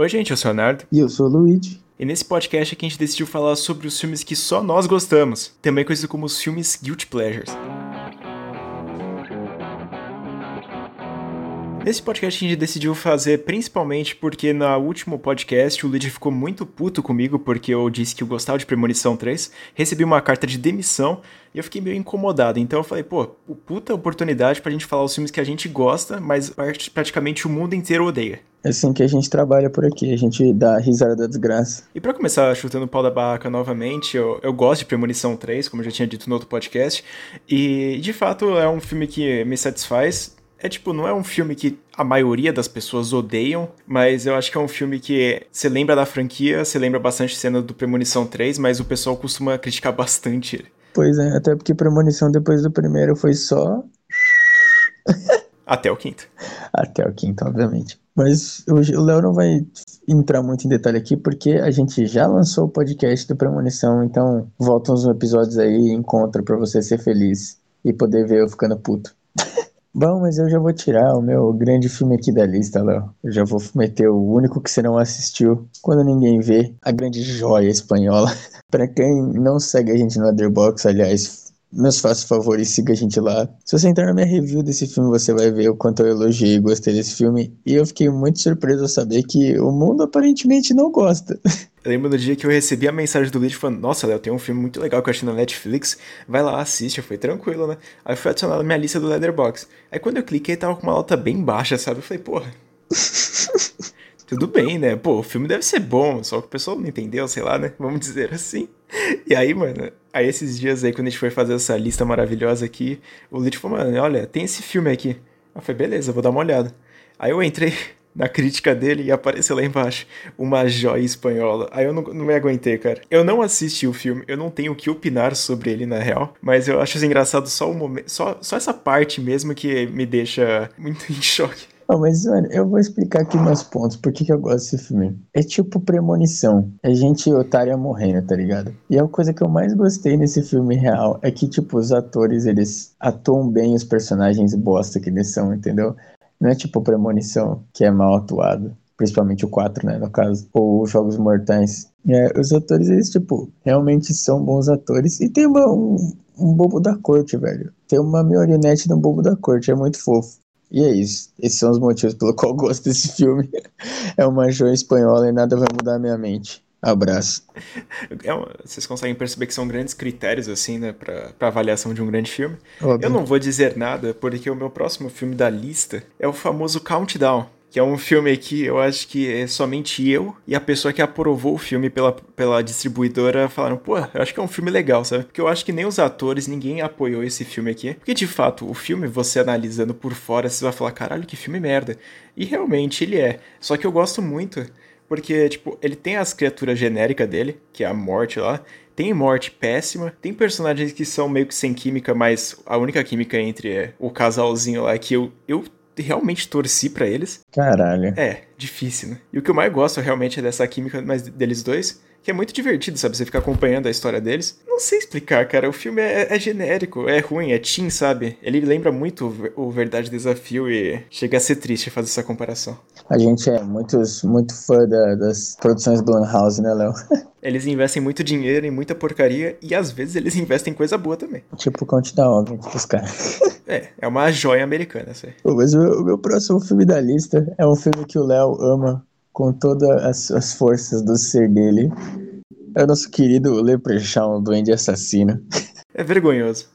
Oi, gente, eu sou o Leonardo. E eu sou o Luigi. E nesse podcast aqui a gente decidiu falar sobre os filmes que só nós gostamos, também conhecidos como os filmes Guilty Pleasures. Esse podcast a gente decidiu fazer principalmente porque no último podcast o Luigi ficou muito puto comigo porque eu disse que eu gostava de Premonição 3, recebi uma carta de demissão e eu fiquei meio incomodado. Então eu falei, pô, puta oportunidade pra gente falar os filmes que a gente gosta, mas praticamente o mundo inteiro odeia. É assim que a gente trabalha por aqui, a gente dá risada da desgraça. E para começar chutando o pau da barraca novamente, eu, eu gosto de Premonição 3, como eu já tinha dito no outro podcast, e de fato é um filme que me satisfaz é tipo, não é um filme que a maioria das pessoas odeiam, mas eu acho que é um filme que você lembra da franquia, você lembra bastante cena do Premonição 3, mas o pessoal costuma criticar bastante ele. Pois é, até porque Premonição depois do primeiro foi só. Até o quinto. Até o quinto, obviamente. Mas o Léo não vai entrar muito em detalhe aqui, porque a gente já lançou o podcast do Premonição, então volta uns episódios aí e encontra pra você ser feliz e poder ver eu ficando puto. Bom, mas eu já vou tirar o meu grande filme aqui da lista, Léo. Eu já vou meter o único que você não assistiu quando ninguém vê, a grande joia espanhola. para quem não segue a gente no Otherbox, aliás, meus faça favor e siga a gente lá. Se você entrar na minha review desse filme, você vai ver o quanto eu elogiei e gostei desse filme. E eu fiquei muito surpreso ao saber que o mundo aparentemente não gosta. Eu lembro do dia que eu recebi a mensagem do Luigi falando: Nossa, Léo, tem um filme muito legal que eu achei na Netflix. Vai lá, assiste. Foi tranquilo, né? Aí foi adicionado na minha lista do Leatherbox. Aí quando eu cliquei, tava com uma nota bem baixa, sabe? Eu falei: Porra. Tudo bem, né? Pô, o filme deve ser bom, só que o pessoal não entendeu, sei lá, né? Vamos dizer assim. E aí, mano, aí esses dias aí, quando a gente foi fazer essa lista maravilhosa aqui, o Luigi falou: Mano, olha, tem esse filme aqui. Eu falei: Beleza, vou dar uma olhada. Aí eu entrei na crítica dele e apareceu lá embaixo uma joia espanhola. Aí eu não, não me aguentei, cara. Eu não assisti o filme, eu não tenho o que opinar sobre ele na real, mas eu acho engraçado só o momento, só, só essa parte mesmo que me deixa muito em choque. Mas, mano, eu vou explicar aqui meus pontos, por que eu gosto desse filme. É tipo premonição. É gente otária morrendo, tá ligado? E a coisa que eu mais gostei nesse filme real é que, tipo, os atores, eles atuam bem os personagens bosta que eles são, entendeu? Não é tipo Premonição, que é mal atuado. Principalmente o 4, né, no caso. Ou Jogos Mortais. É, os atores, eles, tipo, realmente são bons atores. E tem uma, um, um bobo da corte, velho. Tem uma marionete um bobo da corte. É muito fofo. E é isso. Esses são os motivos pelo qual eu gosto desse filme. é uma joia espanhola e nada vai mudar a minha mente. Abraço. É vocês conseguem perceber que são grandes critérios, assim, né, pra, pra avaliação de um grande filme. Óbvio. Eu não vou dizer nada, porque o meu próximo filme da lista é o famoso Countdown, que é um filme que eu acho que é somente eu e a pessoa que aprovou o filme pela, pela distribuidora falaram, pô, eu acho que é um filme legal, sabe? Porque eu acho que nem os atores, ninguém apoiou esse filme aqui. Porque de fato, o filme, você analisando por fora, você vai falar, caralho, que filme merda. E realmente ele é. Só que eu gosto muito porque, tipo, ele tem as criaturas genéricas dele, que é a morte lá. Tem morte péssima. Tem personagens que são meio que sem química, mas a única química entre o casalzinho lá é que eu, eu realmente torci para eles. Caralho. É, difícil, né? E o que eu mais gosto realmente é dessa química mais deles dois que é muito divertido, sabe? Você ficar acompanhando a história deles. Não sei explicar, cara. O filme é, é genérico, é ruim, é teen, sabe? Ele lembra muito o Verdade Desafio e chega a ser triste fazer essa comparação. A gente é muito, muito fã da, das produções Blumhouse, né, Léo? Eles investem muito dinheiro em muita porcaria e às vezes eles investem em coisa boa também. Tipo Countdown, os caras. É, é uma joia americana, aí. Mas o, o meu próximo filme da lista é um filme que o Léo ama com todas as, as forças do ser dele. É o nosso querido Leprechaun, Duende Assassino. É vergonhoso.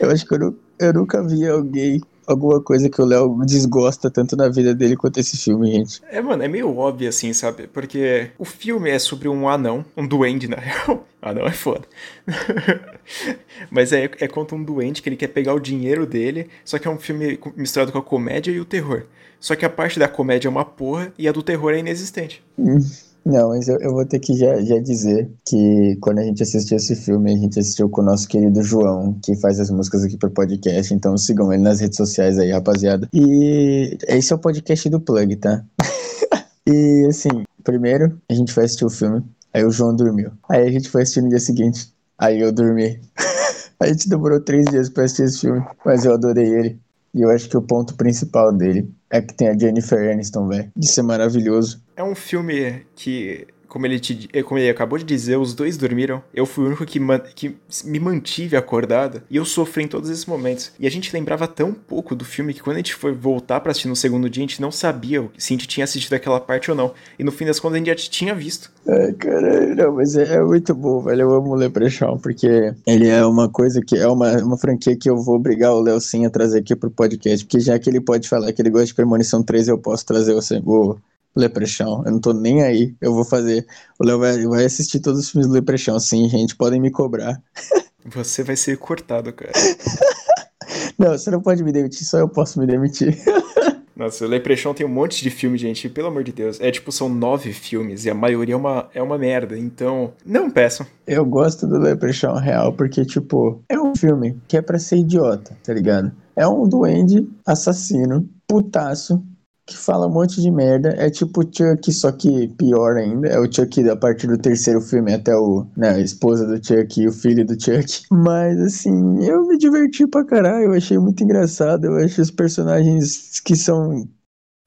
Eu acho que eu, eu nunca vi alguém alguma coisa que o Léo desgosta tanto na vida dele quanto esse filme, gente. É, mano, é meio óbvio assim, sabe? Porque o filme é sobre um anão, um duende, na real. Anão é foda. Mas é, é contra um duende que ele quer pegar o dinheiro dele, só que é um filme misturado com a comédia e o terror. Só que a parte da comédia é uma porra e a do terror é inexistente. Hum. Não, mas eu, eu vou ter que já, já dizer que quando a gente assistiu esse filme, a gente assistiu com o nosso querido João, que faz as músicas aqui pro podcast, então sigam ele nas redes sociais aí, rapaziada. E esse é o podcast do Plug, tá? e assim, primeiro a gente foi assistir o filme, aí o João dormiu. Aí a gente foi assistir no dia seguinte, aí eu dormi. a gente demorou três dias pra assistir esse filme, mas eu adorei ele. E eu acho que o ponto principal dele É que tem a Jennifer Aniston, velho. Isso é maravilhoso. É um filme que como ele, te, eh, como ele acabou de dizer, os dois dormiram. Eu fui o único que, man, que me mantive acordado. E eu sofri em todos esses momentos. E a gente lembrava tão pouco do filme que quando a gente foi voltar para assistir no segundo dia, a gente não sabia se a gente tinha assistido aquela parte ou não. E no fim das contas a gente já tinha visto. Ai, caralho, não, mas é, é, muito bom, velho. Eu amo o Leprechaun, porque ele é uma coisa que é uma, uma franquia que eu vou obrigar o Léo sim a trazer aqui pro podcast. Porque já que ele pode falar que ele gosta de Premonição 3, eu posso trazer o, o Leprechaun. Eu não tô nem aí. Eu vou fazer. O Léo vai, vai assistir todos os filmes do Leprechaun, sim, gente. Podem me cobrar. Você vai ser cortado, cara. não, você não pode me demitir, só eu posso me demitir. Nossa, o Leprechaun tem um monte de filme, gente. Pelo amor de Deus. É tipo, são nove filmes e a maioria é uma, é uma merda. Então, não peçam. Eu gosto do Leprechaun real porque, tipo, é um filme que é pra ser idiota, tá ligado? É um duende assassino, putaço, que fala um monte de merda. É tipo o Chuck, só que pior ainda. É o Chuck a partir do terceiro filme até o, né, a esposa do Chuck e o filho do Chuck. Mas assim, eu me diverti pra caralho. Eu achei muito engraçado. Eu acho os personagens que são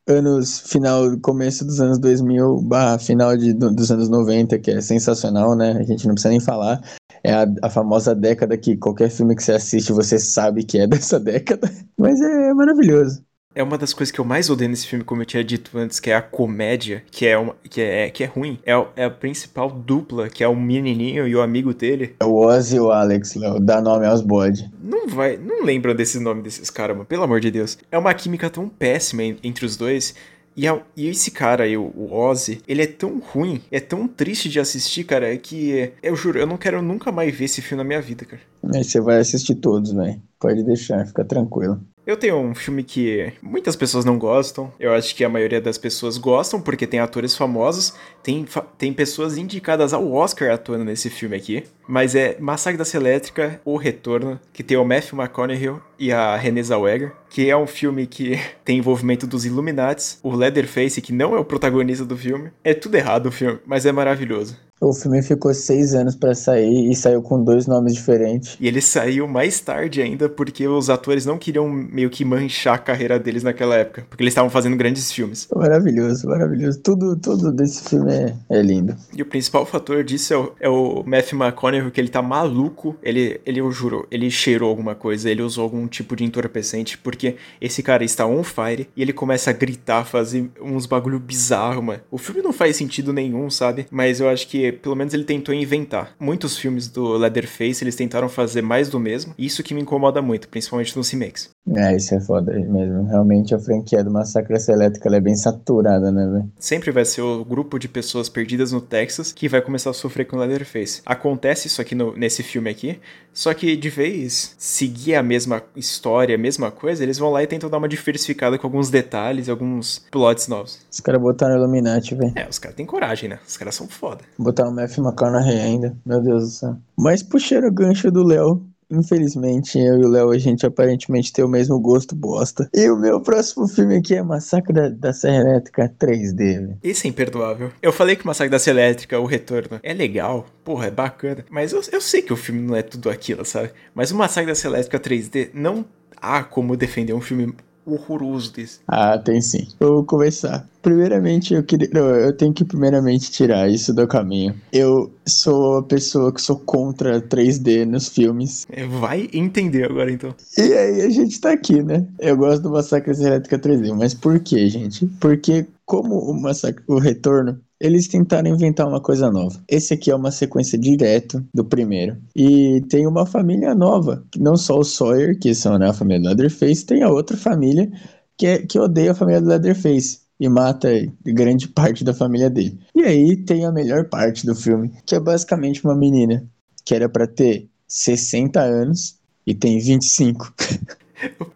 anos final, começo dos anos 2000, barra final de, dos anos 90, que é sensacional, né? A gente não precisa nem falar. É a, a, famosa década que qualquer filme que você assiste você sabe que é dessa década. Mas é maravilhoso é uma das coisas que eu mais odeio nesse filme, como eu tinha dito antes, que é a comédia, que é, uma, que é, que é ruim. É, é a principal dupla, que é o menininho e o amigo dele. É o Ozzy e o Alex, Léo. Dá nome aos bodes. Não vai, não lembram desse nome desses caras, mano. Pelo amor de Deus. É uma química tão péssima entre os dois. E, a, e, esse cara aí, o, o Ozzy, ele é tão ruim, é tão triste de assistir, cara, que eu juro, eu não quero nunca mais ver esse filme na minha vida, cara. Mas você vai assistir todos, velho. Pode deixar, fica tranquilo. Eu tenho um filme que muitas pessoas não gostam. Eu acho que a maioria das pessoas gostam porque tem atores famosos. Tem, tem pessoas indicadas ao Oscar atuando nesse filme aqui. Mas é Massacre da Elétrica, O Retorno, que tem o Matthew McConaughey e a Renée Zellweger, que é um filme que tem envolvimento dos Illuminates, o Leatherface, que não é o protagonista do filme. É tudo errado o filme, mas é maravilhoso. O filme ficou seis anos para sair e saiu com dois nomes diferentes. E ele saiu mais tarde ainda porque os atores não queriam meio que manchar a carreira deles naquela época, porque eles estavam fazendo grandes filmes. Maravilhoso, maravilhoso. Tudo, tudo desse filme é, é lindo. E o principal fator disso é o, é o Matthew McConaughey, que ele tá maluco. Ele, ele, eu juro, ele cheirou alguma coisa, ele usou algum tipo de entorpecente, porque esse cara está on fire e ele começa a gritar, fazer uns bagulho bizarro, mano. O filme não faz sentido nenhum, sabe? Mas eu acho que pelo menos ele tentou inventar. Muitos filmes do Leatherface, eles tentaram fazer mais do mesmo, e isso que me incomoda muito, principalmente nos remakes. É, isso é foda mesmo. Realmente a franquia do Massacre Elétrica é bem saturada, né, velho? Sempre vai ser o grupo de pessoas perdidas no Texas que vai começar a sofrer com o Leatherface. Acontece isso aqui no, nesse filme aqui, só que de vez seguir a mesma história, a mesma coisa, eles vão lá e tentam dar uma diversificada com alguns detalhes, alguns plots novos. Os caras botaram Illuminati, velho. É, os caras têm coragem, né? Os caras são foda. Botar o Matthew McConaughey ainda, meu Deus do céu. Mas puxaram o gancho do Léo, Infelizmente, eu e o Léo, a gente aparentemente tem o mesmo gosto bosta. E o meu próximo filme aqui é Massacre da, da Serra Elétrica 3D. Esse é imperdoável. Eu falei que Massacre da Serra Elétrica, o retorno, é legal. Porra, é bacana. Mas eu, eu sei que o filme não é tudo aquilo, sabe? Mas o Massacre da Serra Elétrica 3D não há como defender um filme horroroso desse. Ah, tem sim. Eu vou começar. Primeiramente, eu queria. Não, eu tenho que primeiramente tirar isso do caminho. Eu sou a pessoa que sou contra 3D nos filmes. É, vai entender agora então. E aí a gente tá aqui, né? Eu gosto do Massacre Elétrica 3D, mas por quê, gente? Porque como o Massacre, o Retorno, eles tentaram inventar uma coisa nova. Esse aqui é uma sequência direto do primeiro. E tem uma família nova, não só o Sawyer, que são né, a família do Leatherface, tem a outra família que, é, que odeia a família do Leatherface e mata grande parte da família dele. E aí tem a melhor parte do filme, que é basicamente uma menina que era para ter 60 anos e tem 25.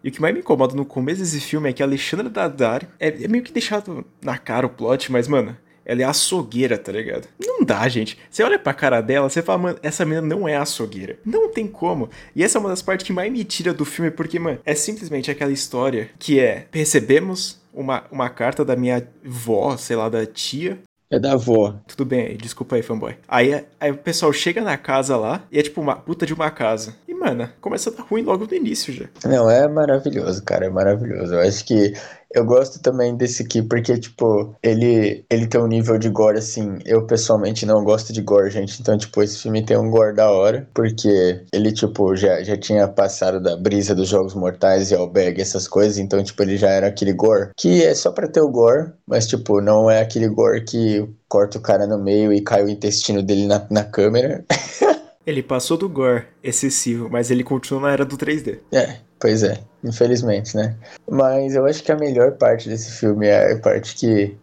E o que mais me incomoda no começo desse filme é que a Alexandra Daddario é, é meio que deixado na cara o plot, mas, mano, ela é açougueira, tá ligado? Não dá, gente. Você olha pra cara dela, você fala, mano, essa menina não é açougueira. Não tem como. E essa é uma das partes que mais me tira do filme, porque, mano, é simplesmente aquela história que é: recebemos uma, uma carta da minha vó, sei lá, da tia, é da avó. Tudo bem, desculpa aí, fanboy. Aí, aí o pessoal chega na casa lá e é tipo uma puta de uma casa. Mano, começa a dar ruim logo no início já. Não, é maravilhoso, cara, é maravilhoso. Eu acho que eu gosto também desse aqui porque, tipo, ele, ele tem um nível de gore, assim. Eu pessoalmente não gosto de gore, gente. Então, tipo, esse filme tem um gore da hora. Porque ele, tipo, já, já tinha passado da brisa dos Jogos Mortais e Alberg, essas coisas. Então, tipo, ele já era aquele gore que é só pra ter o gore, mas, tipo, não é aquele gore que corta o cara no meio e cai o intestino dele na, na câmera. Ele passou do gore excessivo, mas ele continua na era do 3D. É, pois é, infelizmente, né? Mas eu acho que a melhor parte desse filme é a parte que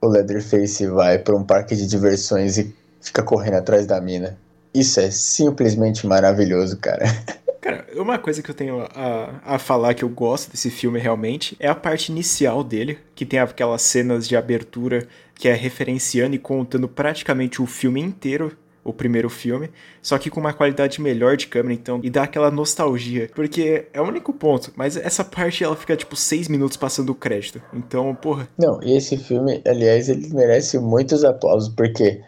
o Leatherface vai para um parque de diversões e fica correndo atrás da mina. Isso é simplesmente maravilhoso, cara. Cara, uma coisa que eu tenho a, a falar que eu gosto desse filme realmente é a parte inicial dele, que tem aquelas cenas de abertura que é referenciando e contando praticamente o filme inteiro o primeiro filme, só que com uma qualidade melhor de câmera, então, e dá aquela nostalgia, porque é o único ponto, mas essa parte ela fica tipo seis minutos passando o crédito, então, porra. Não, e esse filme, aliás, ele merece muitos aplausos, porque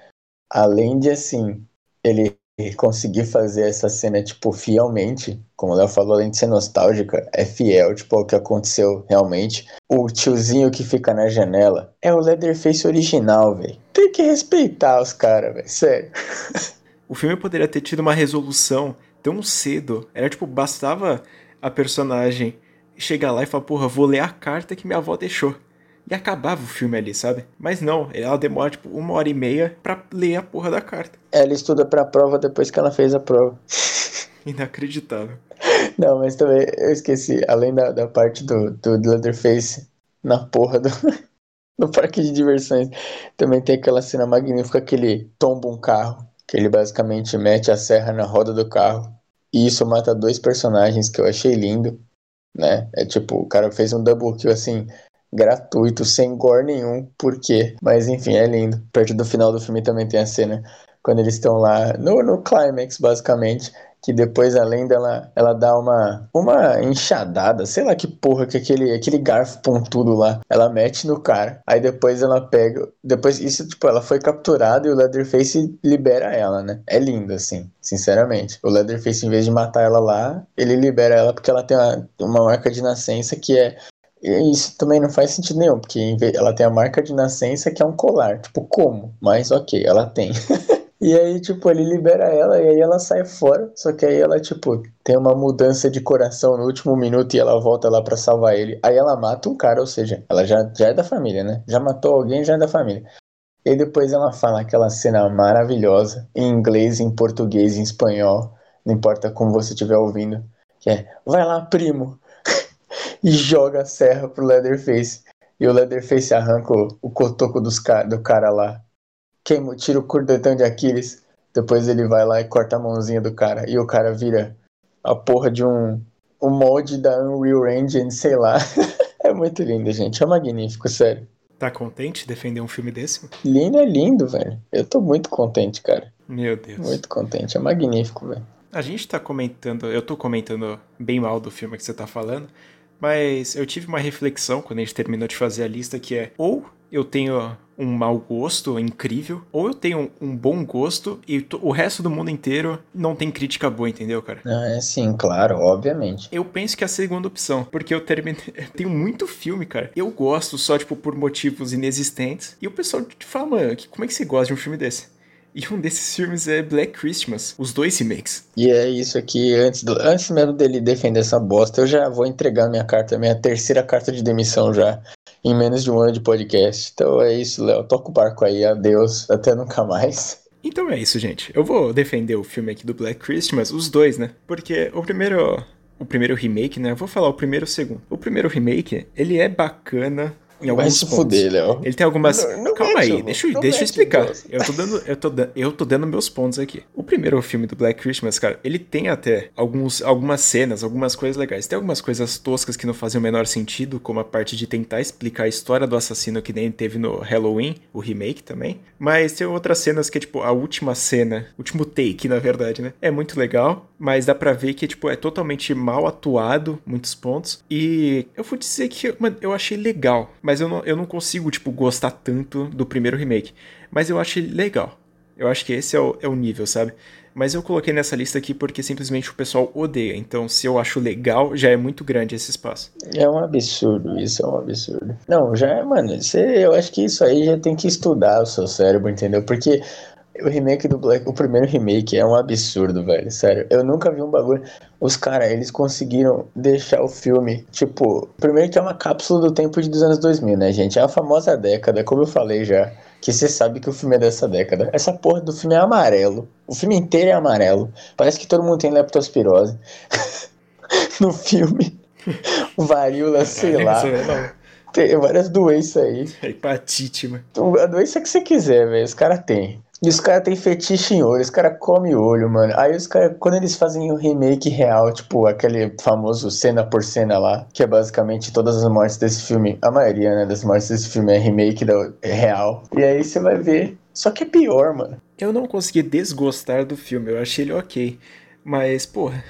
além de assim, ele conseguir fazer essa cena, tipo, fielmente, como o Léo falou, além de ser nostálgica, é fiel, tipo, ao que aconteceu realmente. O tiozinho que fica na janela é o Leatherface original, velho. Tem que respeitar os caras, velho, sério. o filme poderia ter tido uma resolução tão cedo. Era tipo, bastava a personagem chegar lá e falar, porra, vou ler a carta que minha avó deixou e acabava o filme ali, sabe? Mas não, ela demora tipo uma hora e meia pra ler a porra da carta. Ela estuda pra prova depois que ela fez a prova. Inacreditável. Não, mas também eu esqueci, além da, da parte do, do Leatherface na porra do. no parque de diversões, também tem aquela cena magnífica que ele tomba um carro, que ele basicamente mete a serra na roda do carro. E isso mata dois personagens que eu achei lindo, né? É tipo, o cara fez um double kill assim, gratuito, sem gore nenhum, por quê? Mas enfim, é lindo. Perto do final do filme também tem a cena quando eles estão lá no, no climax, basicamente, que depois a lenda ela, ela dá uma uma enxadada, sei lá que porra que aquele aquele garfo pontudo lá, ela mete no cara. Aí depois ela pega, depois isso tipo ela foi capturada e o Leatherface libera ela, né? É lindo assim, sinceramente. O Leatherface em vez de matar ela lá, ele libera ela porque ela tem uma, uma marca de nascença que é isso também não faz sentido nenhum, porque ela tem a marca de nascença que é um colar. Tipo, como? Mas ok, ela tem. e aí, tipo, ele libera ela e aí ela sai fora. Só que aí ela, tipo, tem uma mudança de coração no último minuto e ela volta lá para salvar ele. Aí ela mata um cara, ou seja, ela já, já é da família, né? Já matou alguém, já é da família. E depois ela fala aquela cena maravilhosa, em inglês, em português, em espanhol, não importa como você estiver ouvindo, que é, vai lá, primo, e joga a serra pro Leatherface. E o Leatherface arranca o, o cotoco dos, do cara lá. Queima, tira o cordetão de Aquiles. Depois ele vai lá e corta a mãozinha do cara. E o cara vira a porra de um, um molde da Unreal Engine, sei lá. é muito lindo, gente. É magnífico, sério. Tá contente de defender um filme desse? Lindo é lindo, velho. Eu tô muito contente, cara. Meu Deus. Muito contente. É magnífico, velho. A gente tá comentando, eu tô comentando bem mal do filme que você tá falando, mas eu tive uma reflexão quando a gente terminou de fazer a lista que é ou eu tenho um mau gosto incrível, ou eu tenho um bom gosto e o resto do mundo inteiro não tem crítica boa, entendeu, cara? Ah, é sim, claro, obviamente. Eu penso que é a segunda opção, porque eu terminei. Tenho muito filme, cara. Eu gosto só, tipo, por motivos inexistentes. E o pessoal te fala, mano, como é que você gosta de um filme desse? E um desses filmes é Black Christmas, os dois remakes. E é isso aqui, antes, do, antes mesmo dele defender essa bosta, eu já vou entregar minha carta, minha terceira carta de demissão já, em menos de um ano de podcast. Então é isso, Léo, toca o barco aí, adeus, até nunca mais. Então é isso, gente. Eu vou defender o filme aqui do Black Christmas, os dois, né? Porque o primeiro, o primeiro remake, né? Eu vou falar o primeiro e o segundo. O primeiro remake, ele é bacana, em alguns Vai se pontos. fuder, Léo. Ele tem algumas. Não, não Calma aí, deixa, eu, deixa eu explicar. Eu tô, dando, eu, tô, eu tô dando meus pontos aqui. O primeiro filme do Black Christmas, cara, ele tem até alguns, algumas cenas, algumas coisas legais. Tem algumas coisas toscas que não fazem o menor sentido, como a parte de tentar explicar a história do assassino que nem teve no Halloween, o remake também. Mas tem outras cenas que, tipo, a última cena, último take, na verdade, né? É muito legal, mas dá pra ver que, tipo, é totalmente mal atuado, muitos pontos. E eu vou dizer que, mano, eu achei legal, mas mas eu não, eu não consigo, tipo, gostar tanto do primeiro remake. Mas eu achei legal. Eu acho que esse é o, é o nível, sabe? Mas eu coloquei nessa lista aqui porque simplesmente o pessoal odeia. Então, se eu acho legal, já é muito grande esse espaço. É um absurdo, isso é um absurdo. Não, já é, mano, você, eu acho que isso aí já tem que estudar o seu cérebro, entendeu? Porque o remake do Black, o primeiro remake é um absurdo, velho. Sério, eu nunca vi um bagulho. Os caras, eles conseguiram deixar o filme, tipo, primeiro que é uma cápsula do tempo de dos anos 2000, né, gente? É a famosa década, como eu falei já, que você sabe que o filme é dessa década. Essa porra do filme é amarelo. O filme inteiro é amarelo. Parece que todo mundo tem leptospirose. no filme. Varíola, sei é, lá. Tem várias doenças aí. Hepatite, mano. A doença que você quiser, velho. Os caras têm. E os caras têm fetiche em olho, os caras comem olho, mano. Aí os caras, quando eles fazem o um remake real, tipo aquele famoso cena por cena lá, que é basicamente todas as mortes desse filme, a maioria, né, das mortes desse filme é remake da, é real. E aí você vai ver. Só que é pior, mano. Eu não consegui desgostar do filme, eu achei ele ok. Mas, porra,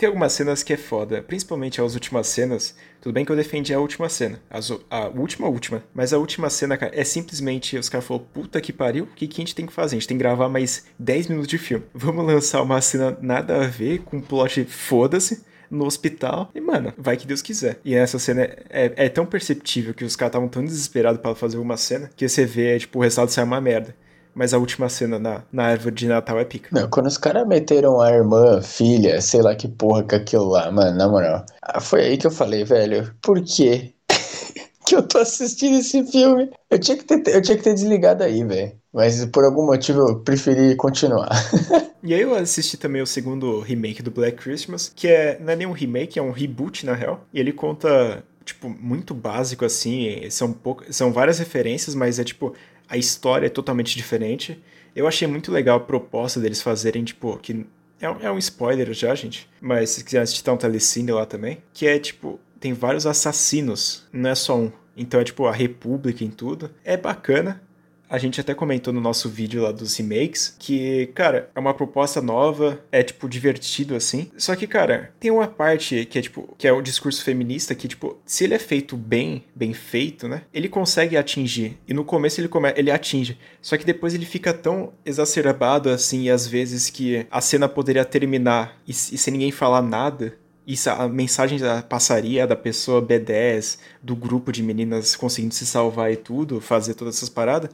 tem algumas cenas que é foda, principalmente as últimas cenas. Tudo bem que eu defendi a última cena, as, a última, última, mas a última cena, cara, é simplesmente os caras falaram: puta que pariu, o que, que a gente tem que fazer? A gente tem que gravar mais 10 minutos de filme. Vamos lançar uma cena nada a ver, com um plot foda-se no hospital. E, mano, vai que Deus quiser. E essa cena é, é, é tão perceptível que os caras estavam tão desesperados para fazer uma cena que você vê, é, tipo, o resultado sai uma merda mas a última cena na, na árvore de Natal é pica. Não, quando os caras meteram a irmã, filha, sei lá que porra que aquilo lá, mano, na moral. Ah, foi aí que eu falei, velho, por quê? que eu tô assistindo esse filme? Eu tinha que ter, eu tinha que ter desligado aí, velho. Mas por algum motivo eu preferi continuar. e aí eu assisti também o segundo remake do Black Christmas, que é, não é nem um remake, é um reboot, na real. E ele conta tipo, muito básico, assim. São, pouca, são várias referências, mas é tipo, a história é totalmente diferente. Eu achei muito legal a proposta deles fazerem, tipo, que é, é um spoiler já, gente, mas se quiser assistir tá um telecine lá também, que é tipo, tem vários assassinos, não é só um. Então é tipo a República em tudo. É bacana, a gente até comentou no nosso vídeo lá dos remakes que, cara, é uma proposta nova, é tipo divertido assim. Só que, cara, tem uma parte que é tipo, que é o discurso feminista que, tipo, se ele é feito bem, bem feito, né? Ele consegue atingir. E no começo ele come... ele atinge. Só que depois ele fica tão exacerbado assim, e às vezes que a cena poderia terminar e, e sem ninguém falar nada, isso, a mensagem da passaria da pessoa B10, do grupo de meninas conseguindo se salvar e tudo, fazer todas essas paradas,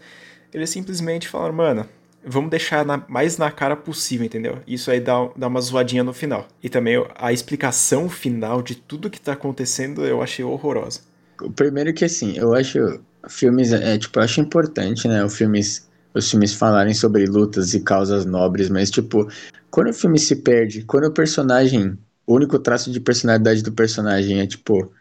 eles simplesmente falaram, mano, vamos deixar na, mais na cara possível, entendeu? Isso aí dá, dá uma zoadinha no final. E também a explicação final de tudo que tá acontecendo eu achei horrorosa. Primeiro que assim, eu acho filmes, é, tipo, eu acho importante, né, os filmes, os filmes falarem sobre lutas e causas nobres, mas tipo, quando o filme se perde, quando o personagem, o único traço de personalidade do personagem é tipo,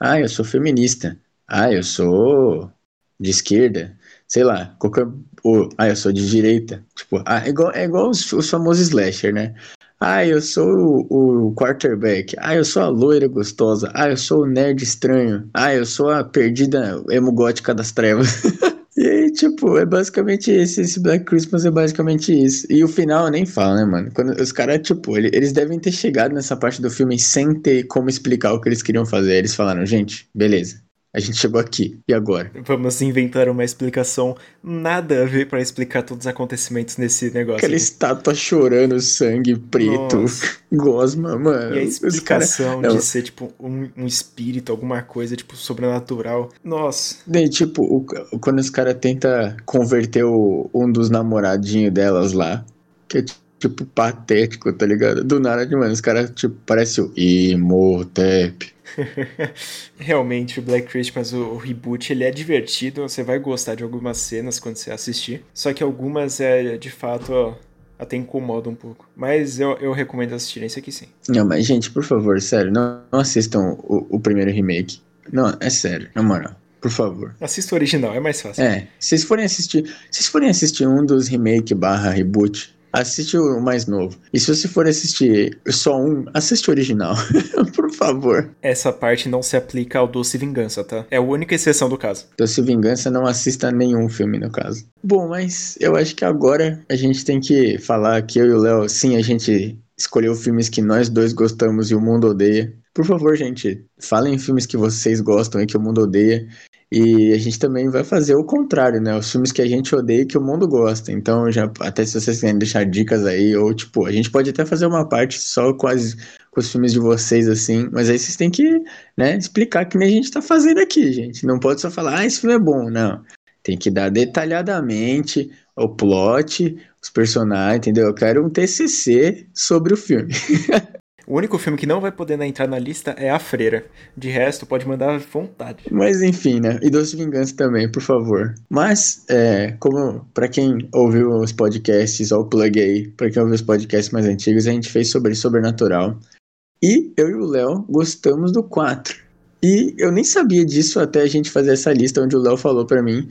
ah, eu sou feminista, ah, eu sou de esquerda, sei lá, qualquer. Ou, ah, eu sou de direita. Tipo, ah, é igual, é igual os, os famosos slasher, né? Ah, eu sou o, o, quarterback. Ah, eu sou a loira gostosa. Ah, eu sou o nerd estranho. Ah, eu sou a perdida emo gótica das trevas. e aí, tipo, é basicamente esse. Esse Black Christmas é basicamente isso. E o final eu nem falo, né, mano? Quando os caras, tipo, eles devem ter chegado nessa parte do filme sem ter como explicar o que eles queriam fazer. Eles falaram, gente, beleza. A gente chegou aqui, e agora? Vamos inventar uma explicação nada a ver para explicar todos os acontecimentos nesse negócio. Aquela aqui. estátua chorando, sangue preto, Nossa. gosma, mano. E a explicação cara... de ser, tipo, um, um, espírito, alguma coisa, tipo, sobrenatural. Nossa. Daí, tipo, o, quando os caras tentam converter o, um dos namoradinhos delas lá, que é tipo patético, tá ligado? Do nada, mano, os caras, tipo, parece o Imhotep. Realmente, o Black Christmas, o, o, reboot, ele é divertido, você vai gostar de algumas cenas quando você assistir, só que algumas, é de fato, ó, até incomoda um pouco. Mas eu, eu recomendo assistirem esse aqui sim. Não, mas gente, por favor, sério, não, não assistam o, o primeiro remake. Não, é sério, na moral. Por favor. Assista o original, é mais fácil. É, se vocês forem assistir. Se vocês forem assistir um dos remake barra reboot, Assiste o mais novo. E se você for assistir só um, assiste o original. Por favor. Essa parte não se aplica ao Doce Vingança, tá? É a única exceção do caso. Doce Vingança não assista nenhum filme, no caso. Bom, mas eu acho que agora a gente tem que falar que eu e o Léo, sim, a gente escolheu filmes que nós dois gostamos e o mundo odeia. Por favor, gente, falem filmes que vocês gostam e que o mundo odeia. E a gente também vai fazer o contrário, né? Os filmes que a gente odeia e que o mundo gosta. Então, já até se vocês quiserem deixar dicas aí, ou tipo, a gente pode até fazer uma parte só com, as, com os filmes de vocês, assim, mas aí vocês têm que, né, explicar que nem a gente tá fazendo aqui, gente. Não pode só falar, ah, esse filme é bom. Não. Tem que dar detalhadamente o plot, os personagens, entendeu? Eu quero um TCC sobre o filme. O único filme que não vai poder entrar na lista é A Freira. De resto, pode mandar à vontade. Mas enfim, né? E Doce Vingança também, por favor. Mas, é, como para quem ouviu os podcasts, ou plug aí, pra quem ouviu os podcasts mais antigos, a gente fez sobre Sobrenatural. E eu e o Léo gostamos do 4. E eu nem sabia disso até a gente fazer essa lista, onde o Léo falou para mim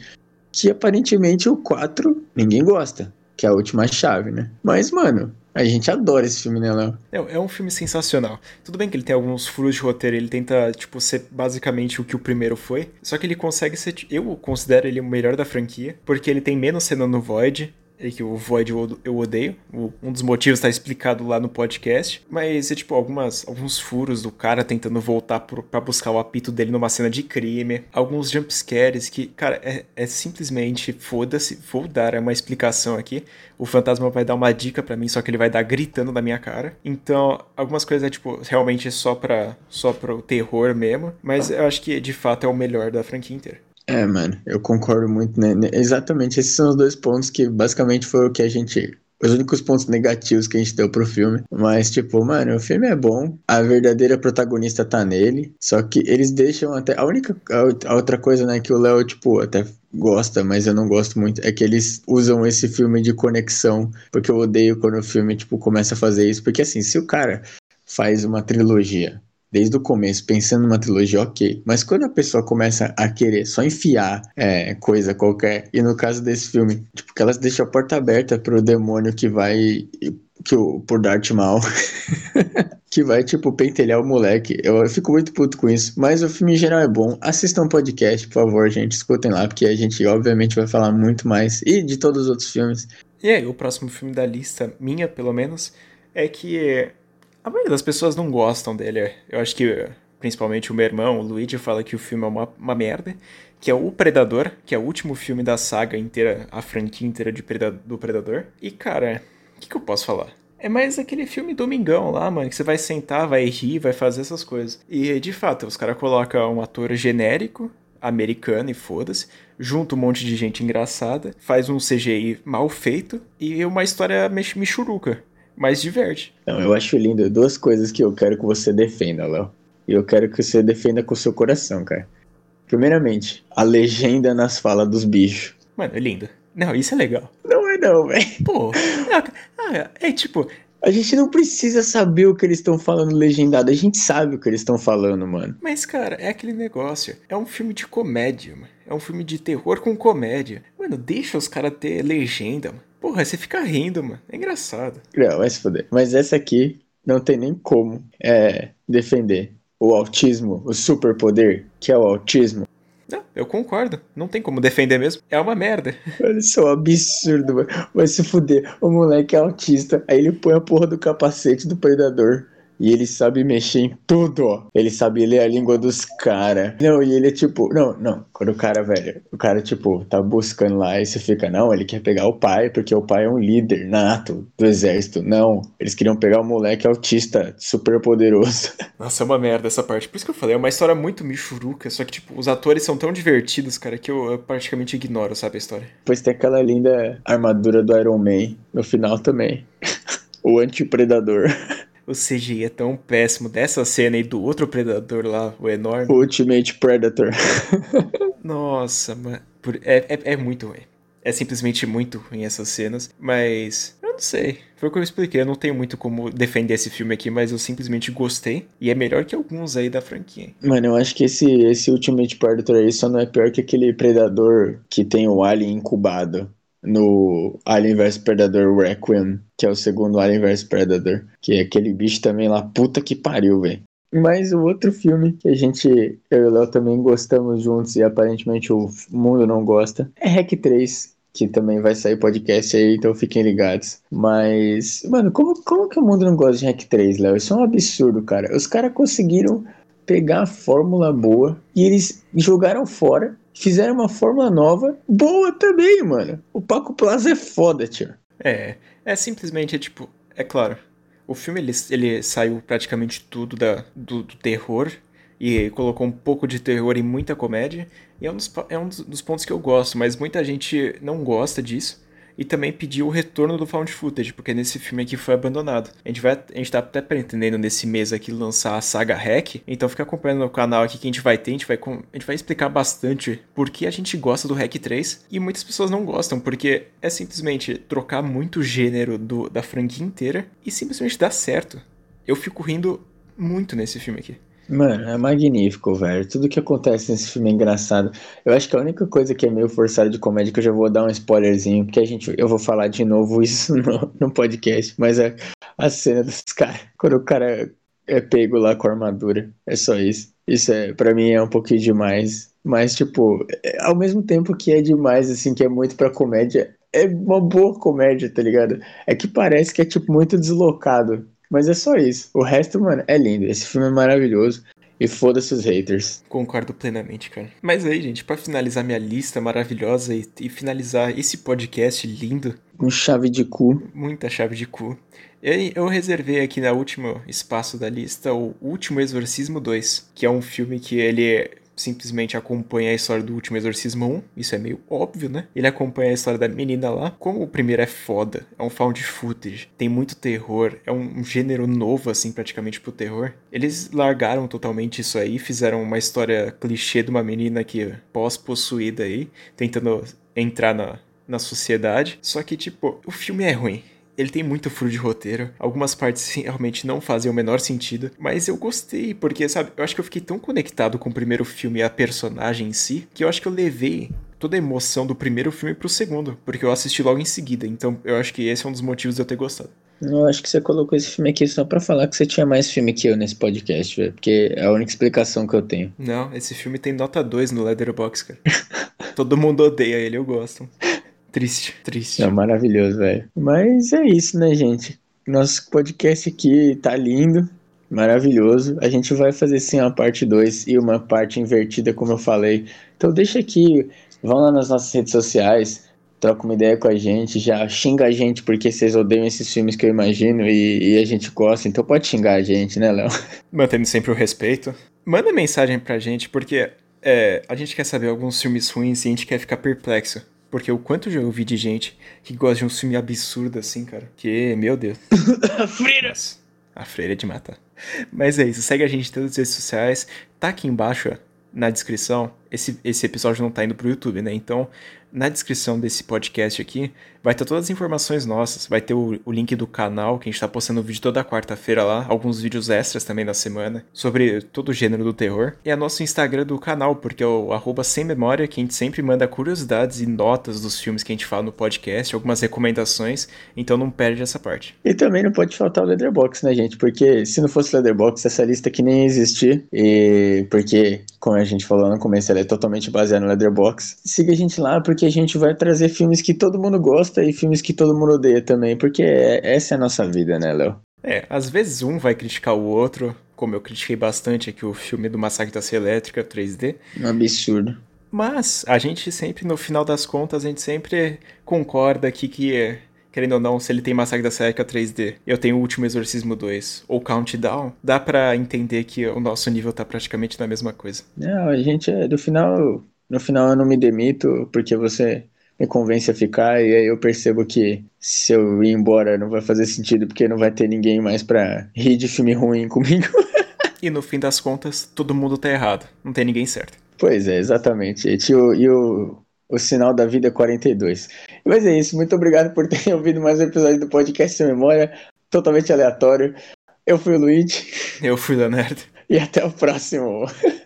que aparentemente o 4 ninguém gosta, que é a última chave, né? Mas, mano, a gente adora esse filme, né, Léo? É, é um filme sensacional. Tudo bem que ele tem alguns furos de roteiro, ele tenta, tipo, ser basicamente o que o primeiro foi. Só que ele consegue ser. Eu considero ele o melhor da franquia, porque ele tem menos cena no Void, é que o Void eu odeio. Um dos motivos está explicado lá no podcast. Mas é tipo algumas, alguns furos do cara tentando voltar para buscar o apito dele numa cena de crime. Alguns jumpscares que, cara, é, é simplesmente foda-se. Vou dar uma explicação aqui. O fantasma vai dar uma dica para mim, só que ele vai dar gritando na minha cara. Então, algumas coisas é tipo realmente só pra, só pro terror mesmo. Mas eu acho que de fato é o melhor da franquia inteira. É, mano, eu concordo muito, né? Exatamente, esses são os dois pontos que basicamente foi o que a gente. Os únicos pontos negativos que a gente deu pro filme. Mas, tipo, mano, o filme é bom. A verdadeira protagonista tá nele. Só que eles deixam até. A única. A outra coisa, né, que o Léo, tipo, até gosta, mas eu não gosto muito, é que eles usam esse filme de conexão. Porque eu odeio quando o filme, tipo, começa a fazer isso. Porque, assim, se o cara faz uma trilogia desde o começo, pensando numa trilogia, ok. Mas quando a pessoa começa a querer só enfiar é, coisa qualquer, e no caso desse filme, tipo, que elas deixam a porta aberta pro demônio que vai. Que o, por Darth Mal. que vai, tipo, pentelhar o moleque. Eu, eu, fico muito puto com isso. Mas o filme em geral é bom. Assistam o podcast, por favor, gente. Escutem lá, porque a gente, obviamente, vai falar muito mais. E de todos os outros filmes. E aí, o próximo filme da lista, minha pelo menos, é que a maioria das pessoas não gostam dele. Eu acho que, principalmente o meu irmão, o Luigi, fala que o filme é uma, uma merda. Que é O Predador, que é o último filme da saga inteira, a franquia inteira de Preda do Predador. E, cara, o que, que eu posso falar? É mais aquele filme domingão lá, mano, que você vai sentar, vai rir, vai fazer essas coisas. E, de fato, os caras colocam um ator genérico, americano e foda-se, junto um monte de gente engraçada, faz um CGI mal feito e uma história michuruca mas diverte. Não, eu acho lindo. Duas coisas que eu quero que você defenda, Léo. E eu quero que você defenda com o seu coração, cara. Primeiramente, a legenda nas falas dos bichos. Mano, é lindo. Não, isso é legal. Não é não, velho. Pô, é, é tipo... A gente não precisa saber o que eles estão falando legendado. A gente sabe o que eles estão falando, mano. Mas, cara, é aquele negócio. É um filme de comédia, mano. É um filme de terror com comédia. Mano, deixa os caras ter legenda, mano. Porra, você fica rindo, mano. É engraçado. Não, vai se foder. Mas essa aqui não tem nem como é, defender o autismo, o superpoder, que é o autismo. Não, eu concordo. Não tem como defender mesmo. É uma merda. Olha só, um absurdo, mano. Vai se fuder. O moleque é autista. Aí ele põe a porra do capacete do predador. E ele sabe mexer em tudo, ó. Ele sabe ler a língua dos caras. Não, e ele é tipo. Não, não. Quando o cara, velho, o cara, tipo, tá buscando lá e você fica, não, ele quer pegar o pai, porque o pai é um líder nato do exército. Não. Eles queriam pegar o moleque autista, super poderoso. Nossa, é uma merda essa parte. Por isso que eu falei, é uma história muito michuruca. Só que, tipo, os atores são tão divertidos, cara, que eu, eu praticamente ignoro, sabe, a história. Pois tem aquela linda armadura do Iron Man no final também. o anti-predador o CGI é tão péssimo dessa cena e do outro predador lá, o enorme. Ultimate Predator. Nossa, mano. É, é, é muito ruim. É simplesmente muito ruim essas cenas, mas eu não sei. Foi o que eu expliquei. Eu não tenho muito como defender esse filme aqui, mas eu simplesmente gostei. E é melhor que alguns aí da franquia. Mano, eu acho que esse, esse Ultimate Predator aí só não é pior que aquele predador que tem o alien incubado no Alien vs Predador Requiem, que é o segundo Alien vs Predator, que é aquele bicho também lá, puta que pariu, velho. Mas o outro filme que a gente, eu e o Léo também gostamos juntos e aparentemente o mundo não gosta, é Hack 3, que também vai sair podcast aí, então fiquem ligados. Mas, mano, como, como que o mundo não gosta de Hack 3, Léo? Isso é um absurdo, cara. Os caras conseguiram pegar a fórmula boa e eles jogaram fora fizeram uma fórmula nova, boa também, mano. O Paco Plaza é foda, tio. É, é simplesmente, é tipo, é claro, o filme ele, ele saiu praticamente tudo da, do, do terror e colocou um pouco de terror e muita comédia, e é um, dos, é um dos pontos que eu gosto, mas muita gente não gosta disso e também pediu o retorno do found footage, porque nesse filme aqui foi abandonado. A gente vai, a gente tá até pretendendo nesse mês aqui lançar a saga Hack, então fica acompanhando no canal aqui que a gente vai ter, a gente vai, a gente vai explicar bastante por que a gente gosta do Hack 3 e muitas pessoas não gostam, porque é simplesmente trocar muito gênero do, da franquia inteira e simplesmente dá certo. Eu fico rindo muito nesse filme aqui. Mano, é magnífico, velho. Tudo que acontece nesse filme é engraçado. Eu acho que a única coisa que é meio forçada de comédia, que eu já vou dar um spoilerzinho, porque a gente, eu vou falar de novo isso no, no podcast, mas é a cena dos caras, quando o cara é pego lá com a armadura. É só isso. Isso é, para mim é um pouquinho demais. Mas, tipo, é, ao mesmo tempo que é demais, assim, que é muito pra comédia, é uma boa comédia, tá ligado? É que parece que é, tipo, muito deslocado. Mas é só isso. O resto, mano, é lindo. Esse filme é maravilhoso. E foda-se os haters. Concordo plenamente, cara. Mas aí, gente, para finalizar minha lista maravilhosa e, e, finalizar esse podcast lindo. Com chave de cu. Muita chave de cu. Eu, eu reservei aqui no último espaço da lista o Último Exorcismo 2, que é um filme que ele simplesmente acompanha a história do Último Exorcismo 1, isso é meio óbvio, né? Ele acompanha a história da menina lá. Como o primeiro é foda, é um found footage, tem muito terror, é um, gênero novo, assim, praticamente pro terror. Eles largaram totalmente isso aí, fizeram uma história clichê de uma menina que pós-possuída aí, tentando entrar na, na sociedade. Só que, tipo, o filme é ruim. Ele tem muito furo de roteiro. Algumas partes realmente não fazem o menor sentido. Mas eu gostei, porque, sabe, eu acho que eu fiquei tão conectado com o primeiro filme e a personagem em si, que eu acho que eu levei toda a emoção do primeiro filme pro segundo, porque eu assisti logo em seguida. Então eu acho que esse é um dos motivos de eu ter gostado. Eu acho que você colocou esse filme aqui só pra falar que você tinha mais filme que eu nesse podcast, velho. Porque é a única explicação que eu tenho. Não, esse filme tem nota 2 no Leatherbox, cara. Todo mundo odeia ele, eu gosto. Triste, triste. É maravilhoso, velho. Mas é isso, né, gente? Nosso podcast aqui tá lindo, maravilhoso. A gente vai fazer sim uma parte 2 e uma parte invertida, como eu falei. Então deixa aqui, vão lá nas nossas redes sociais, troca uma ideia com a gente, já xinga a gente porque vocês odeiam esses filmes que eu imagino e, e a gente gosta, então pode xingar a gente, né, Léo? Mantendo sempre o respeito. Manda mensagem pra gente, porque é, a gente quer saber alguns filmes ruins e a gente quer ficar perplexo. Porque o quanto já ouvi de gente que gosta de um filme absurdo assim, cara. Que, meu Deus. a freira! A freira é de matar. Mas é isso, segue a gente em todas as redes sociais. Tá aqui embaixo na descrição. Esse, esse episódio não tá indo pro YouTube, né? Então, na descrição desse podcast aqui, vai ter todas as informações nossas. Vai ter o, o link do canal, que a gente tá postando vídeo toda quarta-feira lá, alguns vídeos extras também na semana, sobre todo o gênero do terror. E a nosso Instagram do canal, porque é o arroba sem memória, que a gente sempre manda curiosidades e notas dos filmes que a gente fala no podcast, algumas recomendações, então não perde essa parte. E também não pode faltar o Leatherbox, né, gente? Porque se não fosse o Leatherbox, essa lista aqui nem ia existir. E porque, como a gente falou no começo, ela é totalmente baseada no Leatherbox. Siga a gente lá, porque a gente vai trazer filmes que todo mundo gosta e filmes que todo mundo odeia também, porque é, essa é a nossa vida, né, Léo? É, às vezes um vai criticar o outro, como eu critiquei bastante aqui o filme do Massacre da Serra Elétrica 3D. Um absurdo. Mas a gente sempre, no final das contas, a gente sempre concorda aqui que, querendo ou não, se ele tem Massacre da Serra 3D, eu tenho o Último Exorcismo 2 ou Countdown, dá para entender que o nosso nível tá praticamente na mesma coisa. Não, a gente é, do final, no final eu não me demito porque você me convence a ficar e aí eu percebo que se eu ir embora não vai fazer sentido porque não vai ter ninguém mais pra rir de filme ruim comigo. e no fim das contas, todo mundo tá errado, não tem ninguém certo. Pois é, exatamente. E e o, o sinal da vida é 42. Mas é isso, muito obrigado por ter ouvido mais um episódio do podcast Sem Memória, totalmente aleatório. Eu fui o Luigi. Eu fui o Leonardo. E até o próximo.